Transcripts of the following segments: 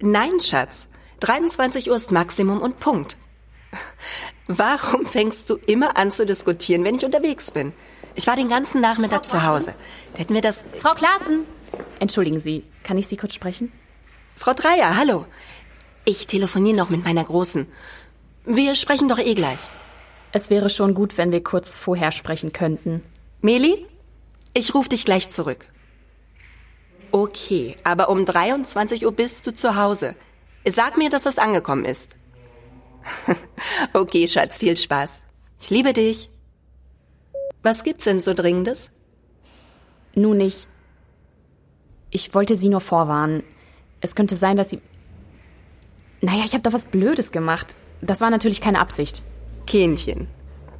Nein, Schatz. 23 Uhr ist Maximum und Punkt. Warum fängst du immer an zu diskutieren, wenn ich unterwegs bin? Ich war den ganzen Nachmittag zu Hause. Hätten wir das. Frau Klaassen! Entschuldigen Sie, kann ich Sie kurz sprechen? Frau Dreier, hallo. Ich telefoniere noch mit meiner Großen. Wir sprechen doch eh gleich. Es wäre schon gut, wenn wir kurz vorher sprechen könnten. Meli, ich rufe dich gleich zurück. Okay, aber um 23 Uhr bist du zu Hause. Sag mir, dass es angekommen ist. okay, Schatz, viel Spaß. Ich liebe dich. Was gibt's denn so Dringendes? Nun nicht. Ich wollte Sie nur vorwarnen. Es könnte sein, dass Sie. Naja, ich habe da was Blödes gemacht. Das war natürlich keine Absicht. Kindchen,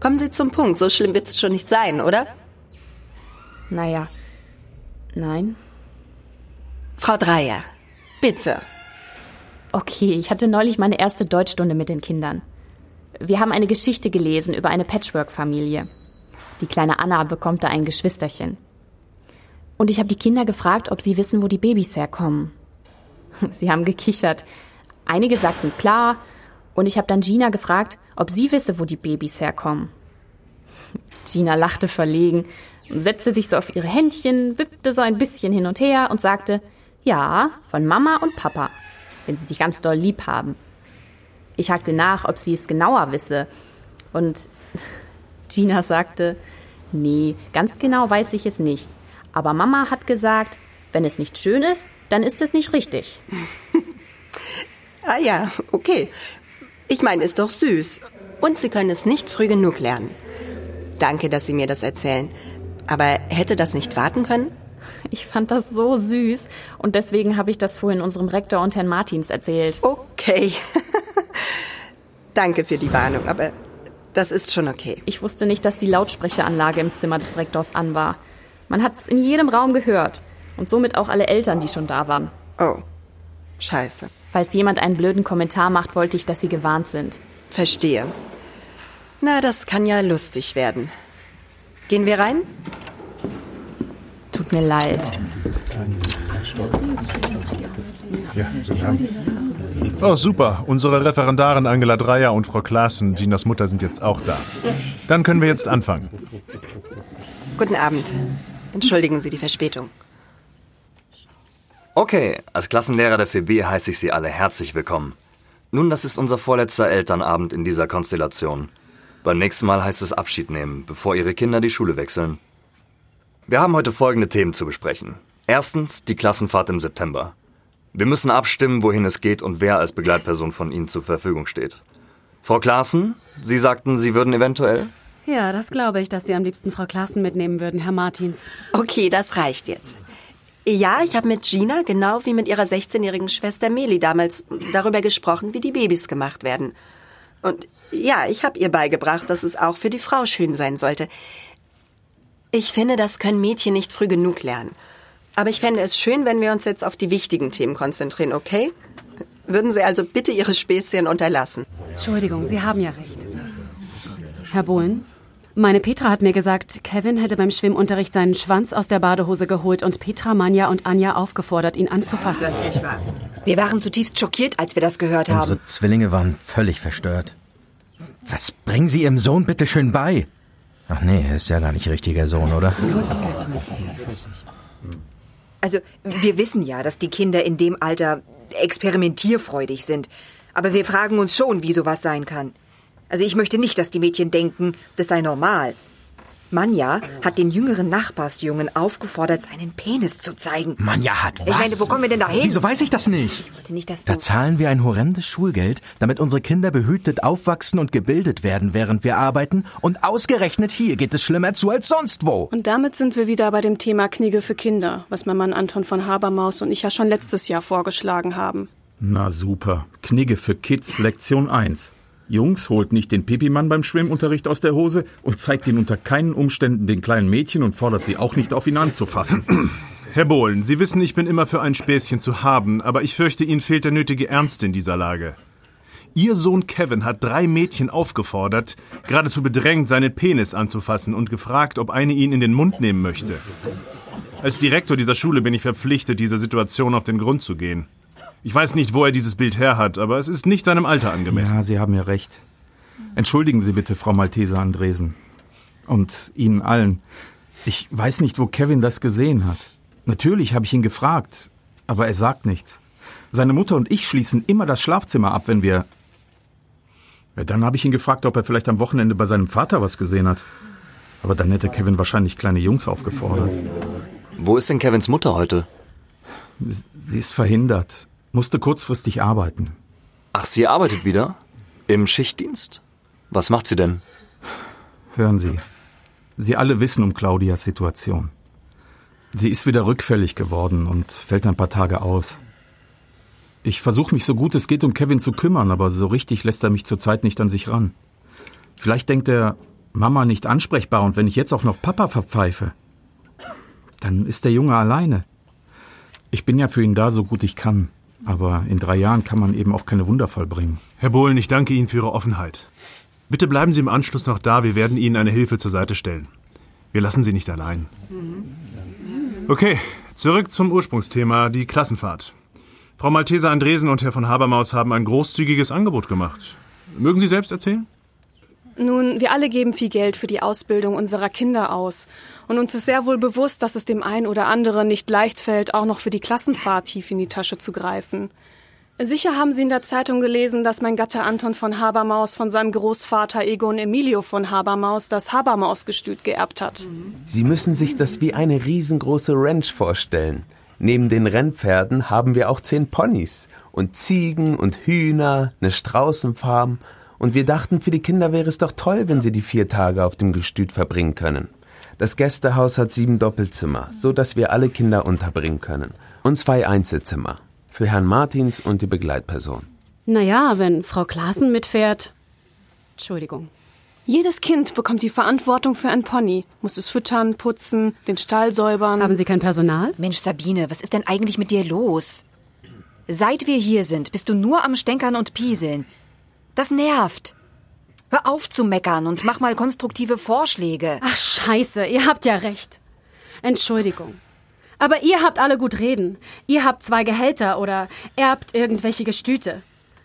kommen Sie zum Punkt. So schlimm wird's schon nicht sein, oder? Naja. Nein. Frau Dreier, bitte. Okay, ich hatte neulich meine erste Deutschstunde mit den Kindern. Wir haben eine Geschichte gelesen über eine Patchwork-Familie. Die kleine Anna bekommt da ein Geschwisterchen. Und ich habe die Kinder gefragt, ob sie wissen, wo die Babys herkommen. Sie haben gekichert. Einige sagten klar, und ich habe dann Gina gefragt, ob sie wisse, wo die Babys herkommen. Gina lachte verlegen, setzte sich so auf ihre Händchen, wippte so ein bisschen hin und her und sagte, ja, von Mama und Papa, wenn sie sich ganz doll lieb haben. Ich hakte nach, ob sie es genauer wisse. Und Gina sagte, nee, ganz genau weiß ich es nicht. Aber Mama hat gesagt, wenn es nicht schön ist, dann ist es nicht richtig. ah ja, okay. Ich meine, ist doch süß. Und Sie können es nicht früh genug lernen. Danke, dass Sie mir das erzählen. Aber hätte das nicht warten können? Ich fand das so süß und deswegen habe ich das vorhin unserem Rektor und Herrn Martins erzählt. Okay. Danke für die Warnung, aber das ist schon okay. Ich wusste nicht, dass die Lautsprecheranlage im Zimmer des Rektors an war. Man hat es in jedem Raum gehört und somit auch alle Eltern, die schon da waren. Oh, scheiße. Falls jemand einen blöden Kommentar macht, wollte ich, dass sie gewarnt sind. Verstehe. Na, das kann ja lustig werden. Gehen wir rein? Tut mir leid. Oh, super. Unsere Referendarin Angela Dreier und Frau Klaassen, Ginas Mutter, sind jetzt auch da. Dann können wir jetzt anfangen. Guten Abend. Entschuldigen Sie die Verspätung. Okay, als Klassenlehrer der 4B heiße ich Sie alle herzlich willkommen. Nun, das ist unser vorletzter Elternabend in dieser Konstellation. Beim nächsten Mal heißt es Abschied nehmen, bevor Ihre Kinder die Schule wechseln. Wir haben heute folgende Themen zu besprechen. Erstens die Klassenfahrt im September. Wir müssen abstimmen, wohin es geht und wer als Begleitperson von Ihnen zur Verfügung steht. Frau Klaassen, Sie sagten, Sie würden eventuell? Ja, das glaube ich, dass Sie am liebsten Frau Klaassen mitnehmen würden, Herr Martins. Okay, das reicht jetzt. Ja, ich habe mit Gina, genau wie mit ihrer 16-jährigen Schwester Meli damals, darüber gesprochen, wie die Babys gemacht werden. Und ja, ich habe ihr beigebracht, dass es auch für die Frau schön sein sollte. Ich finde, das können Mädchen nicht früh genug lernen. Aber ich fände es schön, wenn wir uns jetzt auf die wichtigen Themen konzentrieren, okay? Würden Sie also bitte Ihre Späßchen unterlassen? Entschuldigung, Sie haben ja recht. Herr Bohlen, meine Petra hat mir gesagt, Kevin hätte beim Schwimmunterricht seinen Schwanz aus der Badehose geholt und Petra, Manja und Anja aufgefordert, ihn anzufassen. Wir waren zutiefst schockiert, als wir das gehört haben. Unsere Zwillinge waren völlig verstört. Was bringen Sie Ihrem Sohn bitte schön bei? Ach nee, er ist ja gar nicht richtiger Sohn, oder? Also, wir wissen ja, dass die Kinder in dem Alter experimentierfreudig sind. Aber wir fragen uns schon, wie sowas sein kann. Also ich möchte nicht, dass die Mädchen denken, das sei normal. Manja hat den jüngeren Nachbarsjungen aufgefordert, seinen Penis zu zeigen. Manja hat was? Ich meine, wo kommen wir denn da hin? Wieso weiß ich das nicht? Ich wollte nicht, dass du... Da zahlen wir ein horrendes Schulgeld, damit unsere Kinder behütet aufwachsen und gebildet werden, während wir arbeiten. Und ausgerechnet hier geht es schlimmer zu als sonst wo. Und damit sind wir wieder bei dem Thema Knigge für Kinder, was mein Mann Anton von Habermaus und ich ja schon letztes Jahr vorgeschlagen haben. Na super. Knigge für Kids Lektion 1. Jungs, holt nicht den Pipimann beim Schwimmunterricht aus der Hose und zeigt ihn unter keinen Umständen den kleinen Mädchen und fordert sie auch nicht auf ihn anzufassen. Herr Bohlen, Sie wissen, ich bin immer für ein Späßchen zu haben, aber ich fürchte, Ihnen fehlt der nötige Ernst in dieser Lage. Ihr Sohn Kevin hat drei Mädchen aufgefordert, geradezu bedrängt, seinen Penis anzufassen und gefragt, ob eine ihn in den Mund nehmen möchte. Als Direktor dieser Schule bin ich verpflichtet, dieser Situation auf den Grund zu gehen. Ich weiß nicht, wo er dieses Bild her hat, aber es ist nicht seinem Alter angemessen. Ja, Sie haben ja recht. Entschuldigen Sie bitte, Frau Malteser Andresen. Und Ihnen allen. Ich weiß nicht, wo Kevin das gesehen hat. Natürlich habe ich ihn gefragt, aber er sagt nichts. Seine Mutter und ich schließen immer das Schlafzimmer ab, wenn wir. Ja, dann habe ich ihn gefragt, ob er vielleicht am Wochenende bei seinem Vater was gesehen hat. Aber dann hätte Kevin wahrscheinlich kleine Jungs aufgefordert. Wo ist denn Kevins Mutter heute? Sie ist verhindert, musste kurzfristig arbeiten. Ach, sie arbeitet wieder? Im Schichtdienst? Was macht sie denn? Hören Sie, Sie alle wissen um Claudias Situation. Sie ist wieder rückfällig geworden und fällt ein paar Tage aus. Ich versuche mich so gut es geht um Kevin zu kümmern, aber so richtig lässt er mich zurzeit nicht an sich ran. Vielleicht denkt er, Mama nicht ansprechbar und wenn ich jetzt auch noch Papa verpfeife, dann ist der Junge alleine. Ich bin ja für ihn da, so gut ich kann. Aber in drei Jahren kann man eben auch keine Wunder vollbringen. Herr Bohlen, ich danke Ihnen für Ihre Offenheit. Bitte bleiben Sie im Anschluss noch da, wir werden Ihnen eine Hilfe zur Seite stellen. Wir lassen Sie nicht allein. Okay, zurück zum Ursprungsthema, die Klassenfahrt. Frau Malteser Andresen und Herr von Habermaus haben ein großzügiges Angebot gemacht. Mögen Sie selbst erzählen? Nun, wir alle geben viel Geld für die Ausbildung unserer Kinder aus. Und uns ist sehr wohl bewusst, dass es dem einen oder anderen nicht leicht fällt, auch noch für die Klassenfahrt tief in die Tasche zu greifen. Sicher haben Sie in der Zeitung gelesen, dass mein Gatte Anton von Habermaus von seinem Großvater Egon Emilio von Habermaus das Habermausgestüt geerbt hat. Sie müssen sich das wie eine riesengroße Ranch vorstellen. Neben den Rennpferden haben wir auch zehn Ponys und Ziegen und Hühner, eine Straußenfarm. Und wir dachten, für die Kinder wäre es doch toll, wenn sie die vier Tage auf dem Gestüt verbringen können. Das Gästehaus hat sieben Doppelzimmer, so dass wir alle Kinder unterbringen können. Und zwei Einzelzimmer. Für Herrn Martins und die Begleitperson. Naja, wenn Frau Klaassen mitfährt. Entschuldigung. Jedes Kind bekommt die Verantwortung für ein Pony, muss es füttern, putzen, den Stall säubern. Haben Sie kein Personal? Mensch, Sabine, was ist denn eigentlich mit dir los? Seit wir hier sind, bist du nur am Stänkern und Pieseln. Das nervt. Hör auf zu meckern und mach mal konstruktive Vorschläge. Ach, scheiße, ihr habt ja recht. Entschuldigung. Aber ihr habt alle gut reden. Ihr habt zwei Gehälter oder erbt irgendwelche Gestüte.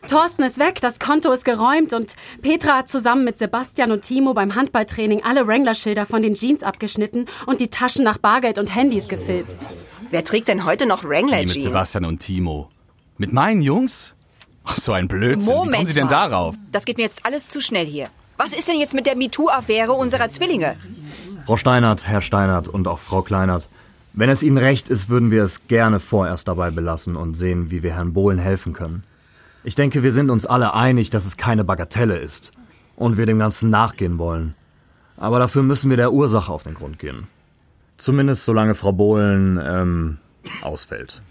Thorsten ist weg, das Konto ist geräumt und Petra hat zusammen mit Sebastian und Timo beim Handballtraining alle Wrangler-Schilder von den Jeans abgeschnitten und die Taschen nach Bargeld und Handys gefilzt. Wer trägt denn heute noch Wrangler-Jeans? mit Sebastian und Timo. Mit meinen Jungs? Ach, so ein Blödsinn. Wie Moment kommen Sie denn mal. darauf? Das geht mir jetzt alles zu schnell hier. Was ist denn jetzt mit der MeToo-Affäre unserer Zwillinge? Frau Steinert, Herr Steinert und auch Frau Kleinert. Wenn es Ihnen recht ist, würden wir es gerne vorerst dabei belassen und sehen, wie wir Herrn Bohlen helfen können. Ich denke, wir sind uns alle einig, dass es keine Bagatelle ist und wir dem Ganzen nachgehen wollen. Aber dafür müssen wir der Ursache auf den Grund gehen. Zumindest solange Frau Bohlen ähm, ausfällt.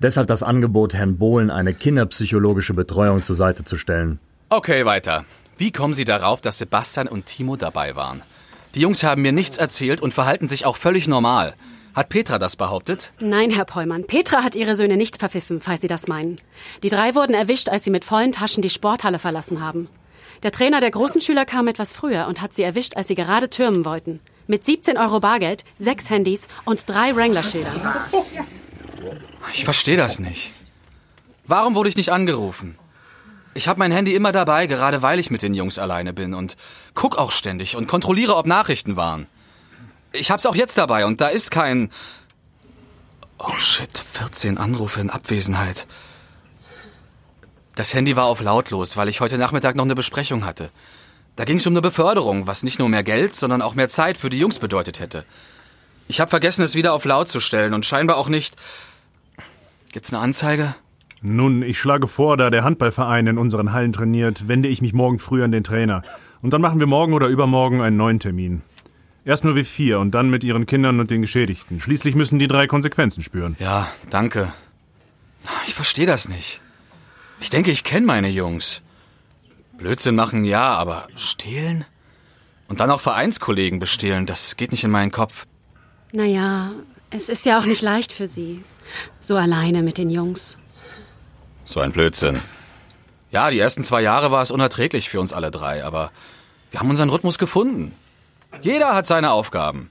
Deshalb das Angebot, Herrn Bohlen eine kinderpsychologische Betreuung zur Seite zu stellen. Okay, weiter. Wie kommen Sie darauf, dass Sebastian und Timo dabei waren? Die Jungs haben mir nichts erzählt und verhalten sich auch völlig normal. Hat Petra das behauptet? Nein, Herr Pollmann, Petra hat ihre Söhne nicht verpfiffen, falls Sie das meinen. Die drei wurden erwischt, als sie mit vollen Taschen die Sporthalle verlassen haben. Der Trainer der großen Schüler kam etwas früher und hat sie erwischt, als sie gerade türmen wollten. Mit 17 Euro Bargeld, sechs Handys und drei Wrangler-Schildern. Ich verstehe das nicht. Warum wurde ich nicht angerufen? Ich habe mein Handy immer dabei, gerade weil ich mit den Jungs alleine bin und guck auch ständig und kontrolliere, ob Nachrichten waren. Ich hab's auch jetzt dabei und da ist kein Oh shit, 14 Anrufe in Abwesenheit. Das Handy war auf lautlos, weil ich heute Nachmittag noch eine Besprechung hatte. Da ging's um eine Beförderung, was nicht nur mehr Geld, sondern auch mehr Zeit für die Jungs bedeutet hätte. Ich habe vergessen, es wieder auf laut zu stellen und scheinbar auch nicht. Gibt's eine Anzeige? Nun, ich schlage vor, da der Handballverein in unseren Hallen trainiert, wende ich mich morgen früh an den Trainer. Und dann machen wir morgen oder übermorgen einen neuen Termin. Erst nur wir vier und dann mit ihren Kindern und den Geschädigten. Schließlich müssen die drei Konsequenzen spüren. Ja, danke. Ich verstehe das nicht. Ich denke, ich kenne meine Jungs. Blödsinn machen, ja, aber stehlen? Und dann auch Vereinskollegen bestehlen, das geht nicht in meinen Kopf. Naja, es ist ja auch nicht leicht für Sie. So alleine mit den Jungs. So ein Blödsinn. Ja, die ersten zwei Jahre war es unerträglich für uns alle drei, aber wir haben unseren Rhythmus gefunden. Jeder hat seine Aufgaben.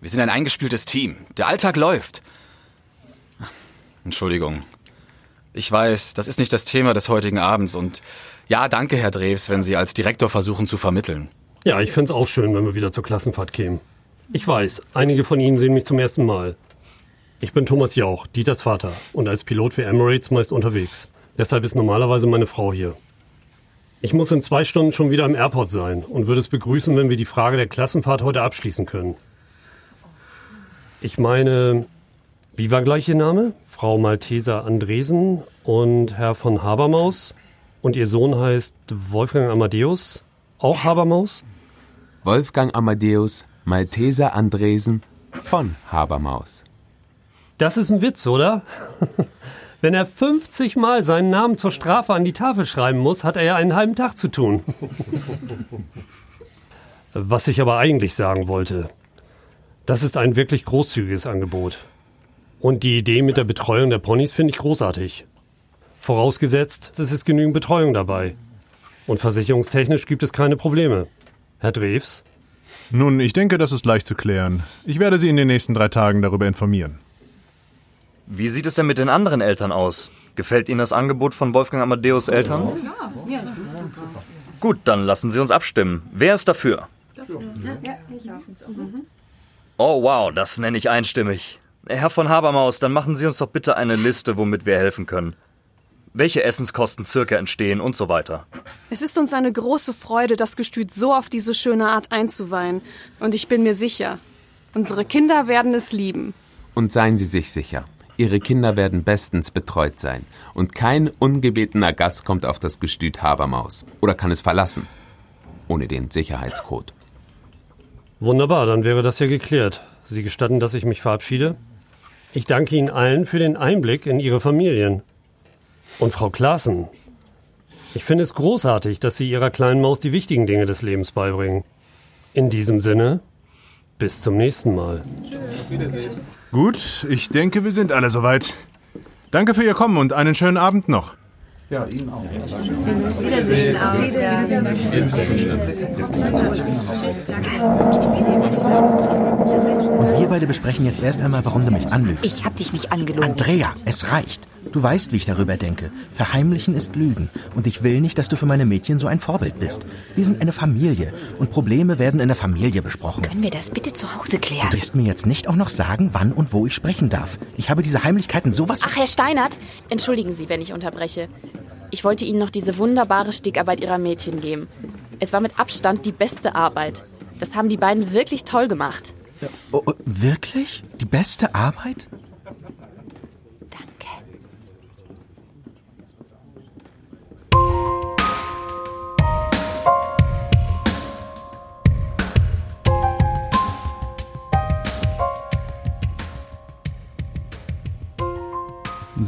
Wir sind ein eingespieltes Team. Der Alltag läuft. Entschuldigung. Ich weiß, das ist nicht das Thema des heutigen Abends und ja, danke, Herr Drews, wenn Sie als Direktor versuchen zu vermitteln. Ja, ich fände es auch schön, wenn wir wieder zur Klassenfahrt kämen. Ich weiß, einige von Ihnen sehen mich zum ersten Mal. Ich bin Thomas Jauch, Dieters Vater, und als Pilot für Emirates meist unterwegs. Deshalb ist normalerweise meine Frau hier. Ich muss in zwei Stunden schon wieder im Airport sein und würde es begrüßen, wenn wir die Frage der Klassenfahrt heute abschließen können. Ich meine, wie war gleich Ihr Name? Frau Malteser Andresen und Herr von Habermaus? Und Ihr Sohn heißt Wolfgang Amadeus? Auch Habermaus? Wolfgang Amadeus Malteser Andresen von Habermaus. Das ist ein Witz, oder? Wenn er 50 Mal seinen Namen zur Strafe an die Tafel schreiben muss, hat er ja einen halben Tag zu tun. Was ich aber eigentlich sagen wollte, das ist ein wirklich großzügiges Angebot. Und die Idee mit der Betreuung der Ponys finde ich großartig. Vorausgesetzt, es ist genügend Betreuung dabei. Und versicherungstechnisch gibt es keine Probleme. Herr Drews? Nun, ich denke, das ist leicht zu klären. Ich werde Sie in den nächsten drei Tagen darüber informieren. Wie sieht es denn mit den anderen Eltern aus? Gefällt Ihnen das Angebot von Wolfgang Amadeus Eltern? Ja. Gut, dann lassen Sie uns abstimmen. Wer ist dafür? Oh wow, das nenne ich einstimmig. Herr von Habermaus, dann machen Sie uns doch bitte eine Liste, womit wir helfen können. Welche Essenskosten circa entstehen und so weiter. Es ist uns eine große Freude, das Gestüt so auf diese schöne Art einzuweihen. Und ich bin mir sicher, unsere Kinder werden es lieben. Und seien Sie sich sicher, Ihre Kinder werden bestens betreut sein. Und kein ungebetener Gast kommt auf das Gestüt Habermaus. Oder kann es verlassen. Ohne den Sicherheitscode. Wunderbar, dann wäre das ja geklärt. Sie gestatten, dass ich mich verabschiede? Ich danke Ihnen allen für den Einblick in Ihre Familien. Und Frau Klaassen, ich finde es großartig, dass Sie Ihrer kleinen Maus die wichtigen Dinge des Lebens beibringen. In diesem Sinne, bis zum nächsten Mal. Gut, ich denke, wir sind alle soweit. Danke für Ihr Kommen und einen schönen Abend noch. Ja, Ihnen auch. Wiedersehen. Und wir beide besprechen jetzt erst einmal, warum du mich anlügst. Ich hab dich nicht angelogen. Andrea, es reicht. Du weißt, wie ich darüber denke. Verheimlichen ist Lügen. Und ich will nicht, dass du für meine Mädchen so ein Vorbild bist. Wir sind eine Familie. Und Probleme werden in der Familie besprochen. Können wir das bitte zu Hause klären? Du wirst mir jetzt nicht auch noch sagen, wann und wo ich sprechen darf. Ich habe diese Heimlichkeiten sowas... Ach, Herr Steinert, entschuldigen Sie, wenn ich unterbreche. Ich wollte Ihnen noch diese wunderbare Stickarbeit Ihrer Mädchen geben. Es war mit Abstand die beste Arbeit. Das haben die beiden wirklich toll gemacht. Oh, oh, wirklich? Die beste Arbeit?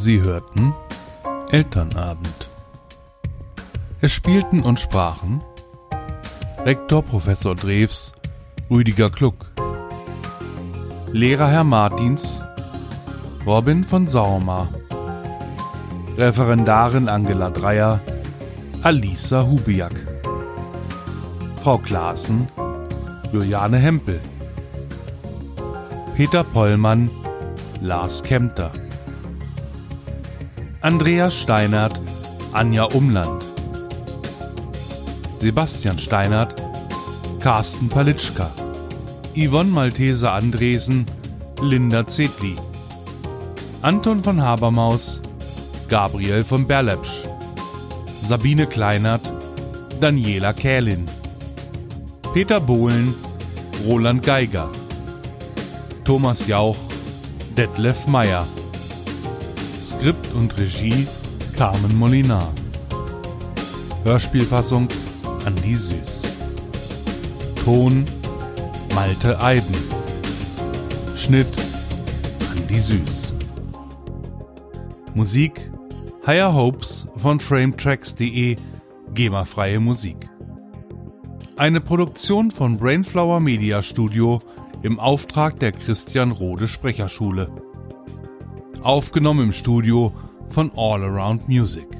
Sie hörten Elternabend. Es spielten und sprachen Rektor Professor Drews, Rüdiger Kluck, Lehrer Herr Martins, Robin von Saumer, Referendarin Angela Dreier, Alisa Hubiak, Frau Klaassen, Juliane Hempel, Peter Pollmann, Lars Kempter, Andreas Steinert, Anja Umland, Sebastian Steinert, Carsten Palitschka, Yvonne Malteser Andresen, Linda Zedli, Anton von Habermaus, Gabriel von Berlepsch, Sabine Kleinert, Daniela Kählin, Peter Bohlen, Roland Geiger, Thomas Jauch, Detlef Meyer. Skript und Regie Carmen Molinar. Hörspielfassung Andi Süß. Ton Malte Eiden. Schnitt Andi Süß. Musik Higher Hopes von frametracks.de GEMA-freie Musik. Eine Produktion von Brainflower Media Studio im Auftrag der Christian Rode Sprecherschule. Aufgenommen im Studio von All Around Music.